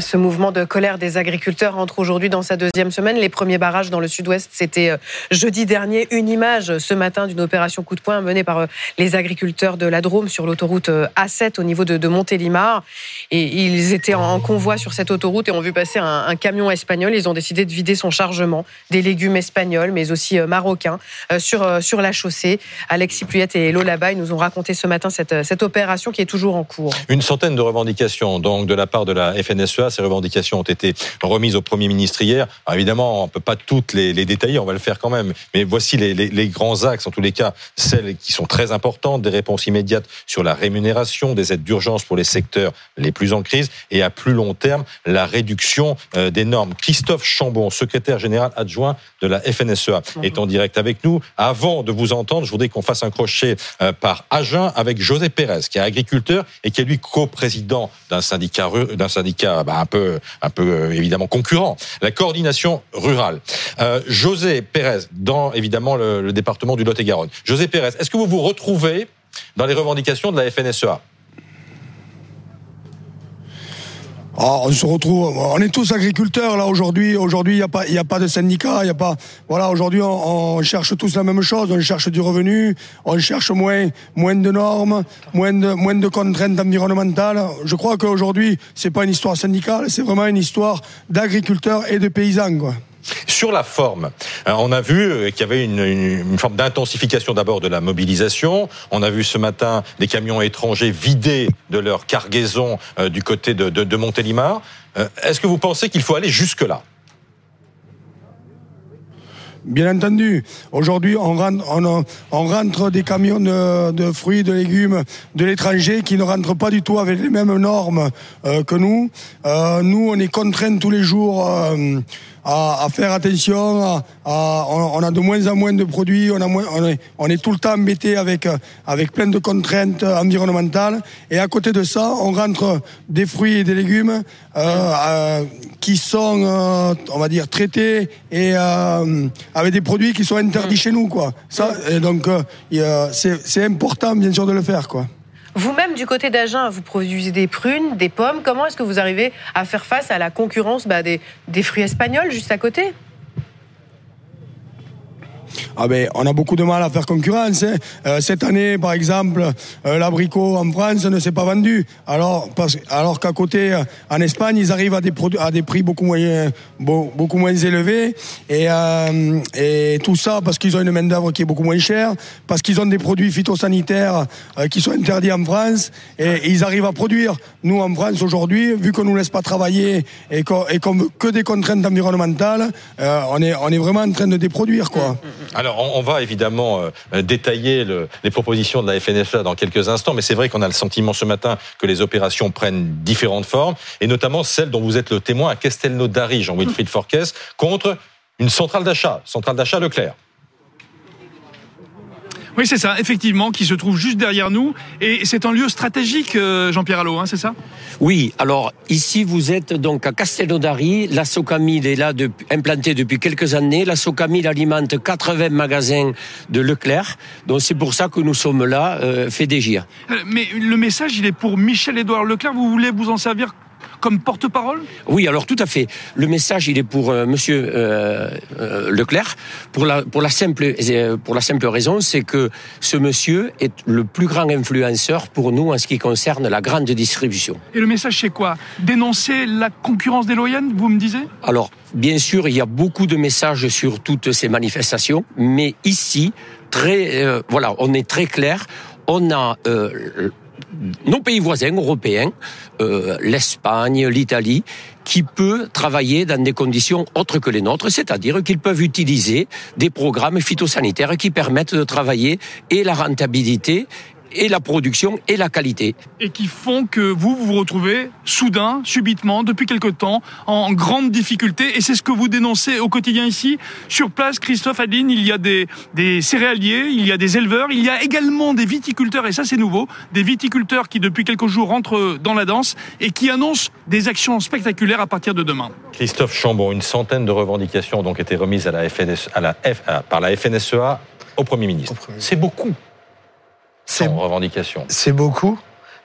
Ce mouvement de colère des agriculteurs entre aujourd'hui dans sa deuxième semaine. Les premiers barrages dans le sud-ouest, c'était euh, jeudi dernier. Une image ce matin d'une opération coup de poing menée par euh, les agriculteurs de la Drôme sur l'autoroute euh, A7 au niveau de, Montélimar. Et ils étaient en convoi sur cette autoroute et ont vu passer un, camion espagnol. Ils ont décidé de vider son chargement des légumes espagnols, mais aussi marocains, sur, sur la chaussée. Alexis Puyette et Lola Bay nous ont raconté ce matin cette, cette opération qui est toujours en cours. Une centaine de revendications donc de la part de la FNSEA. Ces revendications ont été remises au Premier ministre hier. évidemment, on ne peut pas toutes les, détailler, on va le faire quand même. Mais voici les, grands axes, en tous les cas, celles qui sont très importantes, des réponses immédiates sur la rémunération, des aides d'urgence pour les secteurs les plus en crise, et à plus long terme, la réduction euh, des normes. Christophe Chambon, secrétaire général adjoint de la FNSEA, est en direct avec nous. Avant de vous entendre, je voudrais qu'on fasse un crochet euh, par Agen avec José Pérez, qui est agriculteur et qui est lui coprésident d'un syndicat d'un syndicat bah, un peu, un peu euh, évidemment concurrent, la coordination rurale. Euh, José Pérez, dans évidemment le, département du Lot-et-Garonne. José Pérez, est-ce que vous vous retrouvez dans les revendications de la FNSEA Ah, on se retrouve, on est tous agriculteurs là aujourd'hui. Aujourd'hui, il n'y a pas, il a pas de syndicat, il a pas. Voilà, aujourd'hui, on, cherche tous la même chose. On cherche du revenu, on cherche moins, moins de normes, moins de, moins de contraintes environnementales. Je crois qu'aujourd'hui, c'est pas une histoire syndicale, c'est vraiment une histoire d'agriculteurs et de paysans, quoi. Sur la forme, euh, on a vu euh, qu'il y avait une, forme d'intensification d'abord de la mobilisation. On a vu ce matin des camions étrangers vidés de leur cargaison euh, du côté de, Montélimar. Est-ce que vous pensez qu'il faut aller jusque-là? Bien entendu. Aujourd'hui, on rentre, des camions de, fruits, de légumes de l'étranger qui ne rentrent pas du tout avec les mêmes normes euh, que nous. Euh, nous, on est contraints tous les jours euh, à, faire attention. on, a de moins en moins de produits. On, a on, est, on est tout le temps embêté avec, avec plein de contraintes environnementales. Et à côté de ça, on rentre des fruits et des légumes qui sont, on va dire, traités et avec des produits qui sont interdits chez nous, quoi. Ça, donc, euh, c'est important, bien sûr, de le faire, quoi. Vous-même, du côté d'Agen, vous produisez des prunes, des pommes. Comment est-ce que vous arrivez à faire face à la concurrence bah, des, des fruits espagnols juste à côté? Ah ben, on a beaucoup de mal à faire concurrence. Hein. Euh, cette année, par exemple, euh, l'abricot en France ne s'est pas vendu. Alors, alors qu'à côté, euh, en Espagne, ils arrivent à des, à des prix beaucoup moins, beaucoup moins élevés. Et, et tout ça parce qu'ils ont une main-d'œuvre qui est beaucoup moins chère, parce qu'ils ont des produits phytosanitaires qui sont interdits en France, et, ils arrivent à produire. Nous, en France, aujourd'hui, vu qu'on nous laisse pas travailler et qu'on veut que des contraintes environnementales, on, est, on est vraiment en train de déproduire, quoi. Alors, on, va évidemment euh, détailler les propositions de la FNSA dans quelques instants, mais c'est vrai qu'on a le sentiment ce matin que les opérations prennent différentes formes, et notamment celle dont vous êtes le témoin à Castelnaudary, Jean-Wilfried Forquès, contre une centrale d'achat, centrale d'achat Leclerc. Oui, c'est ça, effectivement, qui se trouve juste derrière nous. Et c'est un lieu stratégique, euh, Jean-Pierre Allot, hein, c'est ça? Oui, alors ici, vous êtes donc à Castelnaudary. La Socamil est là, de, implantée depuis quelques années. La Socamil alimente 80 magasins de Leclerc. Donc c'est pour ça que nous sommes là, euh, fait. Euh, mais le message, il est pour Michel-Édouard Leclerc. Vous voulez vous en servir comme porte-parole? Oui, alors tout à fait. Le message, il est pour euh, Monsieur euh, euh, Leclerc pour la pour la simple pour la simple raison, c'est que ce monsieur est le plus grand influenceur pour nous en ce qui concerne la grande distribution. Et le message, c'est quoi? Dénoncer la concurrence déloyale, vous me disiez? Alors, bien sûr, il y a beaucoup de messages sur toutes ces manifestations, mais ici, très voilà, on est très clair. On a nos pays voisins européens, euh, l'Espagne, l'Italie, qui peut travailler dans des conditions autres que les nôtres, c'est-à-dire qu'ils peuvent utiliser des programmes phytosanitaires qui permettent de travailler et la rentabilité et la production et la qualité. Et qui font que vous, vous vous retrouvez soudain, subitement, depuis quelque temps, en grande difficulté. Et c'est ce que vous dénoncez au quotidien ici. Sur place, Christophe Adeline, il y a des, des céréaliers, il y a des éleveurs, il y a également des viticulteurs, et ça c'est nouveau, des viticulteurs qui depuis quelques jours rentrent dans la danse et qui annoncent des actions spectaculaires à partir de demain. Christophe Chambon, une centaine de revendications ont donc été remises à la à la F, par la FNSEA au Premier ministre. C'est beaucoup. C'est revendication. C'est beaucoup.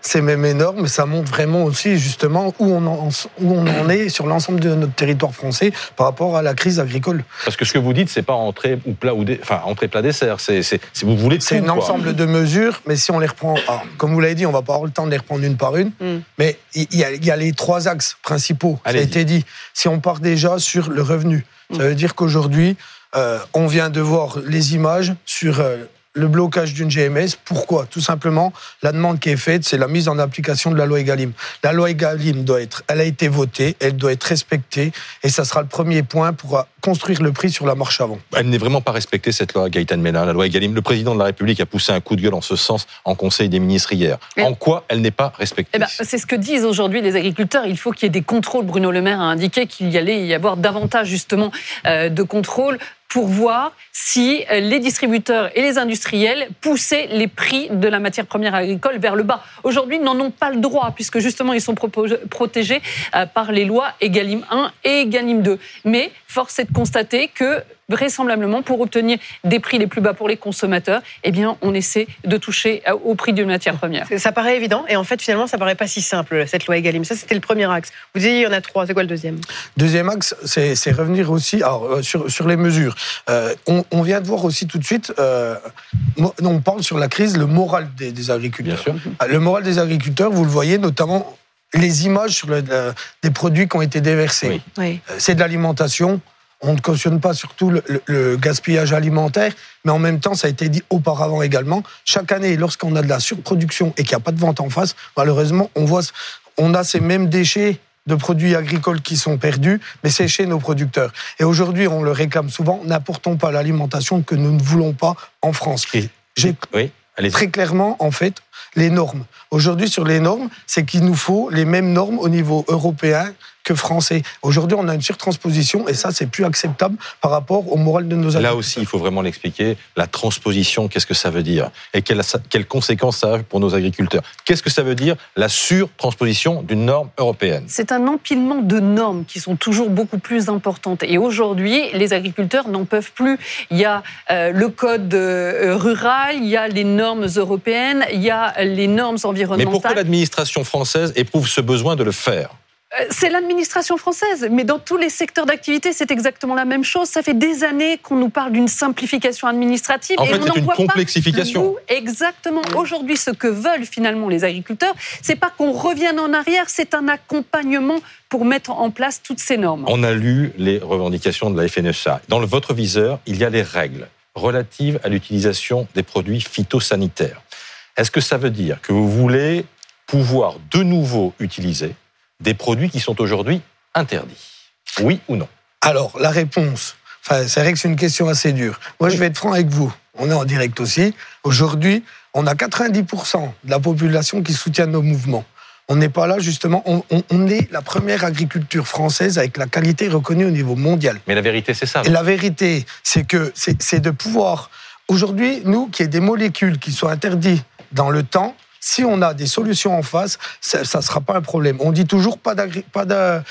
ces mêmes énormes, ça montre vraiment aussi justement où on en, où on en est sur l'ensemble de notre territoire français par rapport à la crise agricole. Parce que ce que vous dites, c'est pas entrée ou plat ou enfin entrée plat dessert. C'est si vous voulez. C'est un ensemble de mesures, mais si on les reprend, comme vous l'avez dit, on va pas avoir le temps de les reprendre une par une. Mm. Mais il y, y, a les trois axes principaux. ça a été dit. Si on part déjà sur le revenu, ça veut dire qu'aujourd'hui, euh, on vient de voir les images sur euh, le blocage d'une GMS. Pourquoi? Tout simplement, la demande qui est faite, c'est la mise en application de la loi Egalim. La loi Egalim doit être, elle a été votée, elle doit être respectée, et ça sera le premier point pour construire le prix sur la marche avant. Elle n'est vraiment pas respectée cette loi Gaëtan Mélin, la loi Egalim. Le président de la République a poussé un coup de gueule en ce sens en Conseil des ministres hier. En quoi elle n'est pas respectée? Eh ben, C'est ce que disent aujourd'hui les agriculteurs. Il faut qu'il y ait des contrôles. Bruno Le Maire a indiqué qu'il y allait y avoir davantage justement euh, de contrôles pour voir si euh, les distributeurs et les industriels poussaient les prix de la matière première agricole vers le bas. Aujourd'hui, ils n'en ont pas le droit, puisque justement, ils sont protégés euh, par les lois EGalim 1 et EGalim 2. Mais force est de constater que vraisemblablement, pour obtenir des prix les plus bas pour les consommateurs, eh bien, on essaie de toucher au prix d'une matière première. Ça paraît évident, et en fait, finalement, ça paraît pas si simple, cette loi Egalim. Ça, c'était le premier axe. Vous disiez, il y en a trois. C'est quoi le deuxième? Deuxième axe, c'est revenir aussi euh, sur, sur les mesures. Euh, on, vient de voir aussi tout de suite, euh, on parle sur la crise, le moral des, agriculteurs. Le moral des agriculteurs, vous le voyez notamment les images sur des produits qui ont été déversés. C'est de l'alimentation on ne cautionne pas surtout le, gaspillage alimentaire, mais en même temps, ça a été dit auparavant également. Chaque année, lorsqu'on a de la surproduction et qu'il n'y a pas de vente en face, malheureusement, on voit, on a ces mêmes déchets de produits agricoles qui sont perdus, mais c'est chez nos producteurs. Et aujourd'hui, on le réclame souvent, n'apportons pas l'alimentation que nous ne voulons pas en France. J'ai oui, très clairement, en fait, les normes. Aujourd'hui, sur les normes, c'est qu'il nous faut les mêmes normes au niveau européen que français. Aujourd'hui, on a une surtransposition et ça, c'est plus acceptable par rapport au moral de nos agriculteurs. Là aussi, il faut vraiment l'expliquer. La transposition, qu'est-ce que ça veut dire? Et quelles, quelles conséquences ça a pour nos agriculteurs? Qu'est-ce que ça veut dire la surtransposition d'une norme européenne? C'est un empilement de normes qui sont toujours beaucoup plus importantes. Et aujourd'hui, les agriculteurs n'en peuvent plus. Il y a euh, le code euh, rural, il y a les normes européennes, il y a les normes environnementales. Mais pourquoi l'administration française éprouve ce besoin de le faire euh, c'est l'administration française, mais dans tous les secteurs d'activité, c'est exactement la même chose. Ça fait des années qu'on nous parle d'une simplification administrative. En et fait, c'est une complexification. Exactement. Aujourd'hui, ce que veulent finalement les agriculteurs, c'est pas qu'on revienne en arrière, c'est un accompagnement pour mettre en place toutes ces normes. On a lu les revendications de la FNSA. Dans votre viseur, il y a les règles relatives à l'utilisation des produits phytosanitaires. Est-ce que ça veut dire que vous voulez pouvoir de nouveau utiliser des produits qui sont aujourd'hui interdits? Oui ou non? Alors, la réponse, enfin, c'est vrai que c'est une question assez dure. Moi, je vais être franc avec vous. On est en direct aussi. Aujourd'hui, on a 90% de la population qui soutient nos mouvements. On n'est pas là, justement. On, est la première agriculture française avec la qualité reconnue au niveau mondial. Mais la vérité, c'est ça. Et la vérité, c'est que c'est de pouvoir. Aujourd'hui, nous, qu'il y ait des molécules qui soient interdites dans le temps, si on a des solutions en face, ça ne sera pas un problème. On dit toujours pas, pas, de,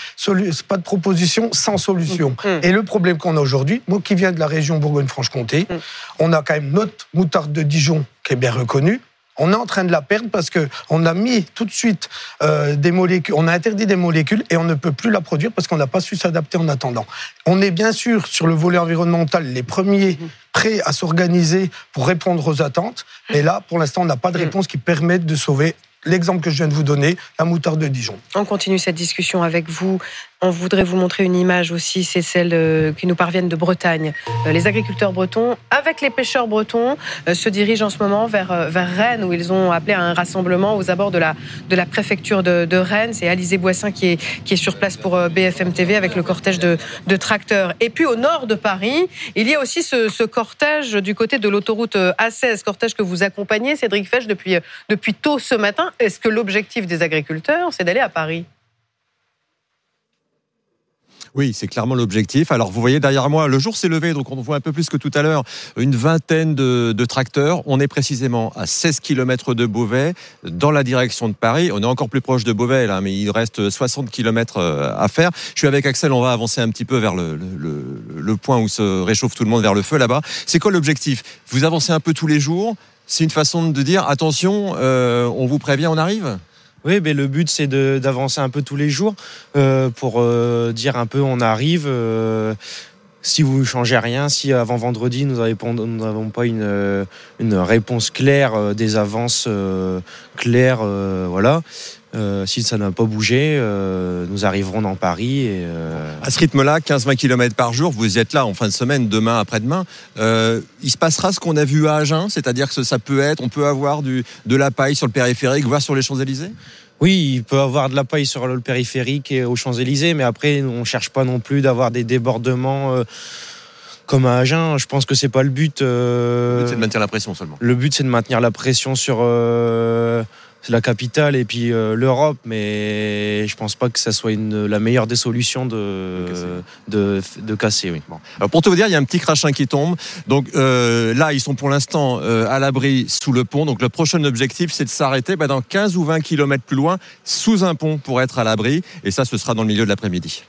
pas de proposition sans solution. Mm. Mm. Et le problème qu'on a aujourd'hui, moi qui viens de la région Bourgogne-Franche-Comté, mm. on a quand même notre moutarde de Dijon qui est bien reconnue. On est en train de la perdre parce que on a mis tout de suite euh, des molécules, on a interdit des molécules et on ne peut plus la produire parce qu'on n'a pas su s'adapter en attendant. On est bien sûr sur le volet environnemental les premiers prêts à s'organiser pour répondre aux attentes, mais là, pour l'instant, on n'a pas de réponse qui permette de sauver l'exemple que je viens de vous donner, la moutarde de Dijon. On continue cette discussion avec vous. On voudrait vous montrer une image aussi, c'est celle euh, qui nous parviennent de Bretagne. Euh, les agriculteurs bretons, avec les pêcheurs bretons, euh, se dirigent en ce moment vers, vers Rennes, où ils ont appelé à un rassemblement aux abords de la, de la préfecture de, Rennes. C'est Alizé Boissin qui est, qui est sur place pour BFM TV avec le cortège de, tracteurs. Et puis au nord de Paris, il y a aussi ce, ce cortège du côté de l'autoroute A16, cortège que vous accompagnez, Cédric Fesch, depuis, depuis tôt ce matin. Est-ce que l'objectif des agriculteurs, c'est d'aller à Paris? Oui, c'est clairement l'objectif. Alors, vous voyez derrière moi, le jour s'est levé, donc on voit un peu plus que tout à l'heure une vingtaine de, tracteurs. On est précisément à 16 km de Beauvais, dans la direction de Paris. On est encore plus proche de Beauvais, là, mais il reste 60 km euh, à faire. Je suis avec Axel, on va avancer un petit peu vers le, point où se réchauffe tout le monde, vers le feu là-bas. C'est quoi l'objectif? Vous avancez un peu tous les jours? C'est une façon de dire attention, euh, on vous prévient, on arrive? Oui, mais le but c'est d'avancer un peu tous les jours euh, pour euh, dire un peu on arrive. Euh, si vous ne changez rien, si avant vendredi nous n'avons pas une, une réponse claire, euh, des avances euh, claires, euh, voilà. Euh, si ça n'a pas bougé, euh, nous arriverons dans Paris. Euh, À ce rythme-là, 15-20 km par jour, vous êtes là en fin de semaine, demain, après-demain. Euh, il se passera ce qu'on a vu à Agen, c'est-à-dire que ça peut être, on peut avoir de la paille sur le périphérique, voire sur les Champs-Élysées? Oui, il peut avoir de la paille sur le périphérique et aux Champs-Élysées, mais après, on cherche pas non plus d'avoir des débordements euh, comme à Agen. Je pense que c'est pas le but. euh, Le but, c'est de maintenir la pression seulement. le but, c'est de maintenir la pression sur euh, la capitale et puis euh, l'Europe, mais je pense pas que ça soit une, la meilleure des solutions de, de, de casser. Oui. Alors pour te dire, il y a un petit crachin qui tombe. Donc euh, là, ils sont pour l'instant euh, à l'abri sous le pont. Donc le prochain objectif, c'est de s'arrêter bah, dans 15 ou 20 km plus loin, sous un pont pour être à l'abri. Et ça, ce sera dans le milieu de l'après-midi.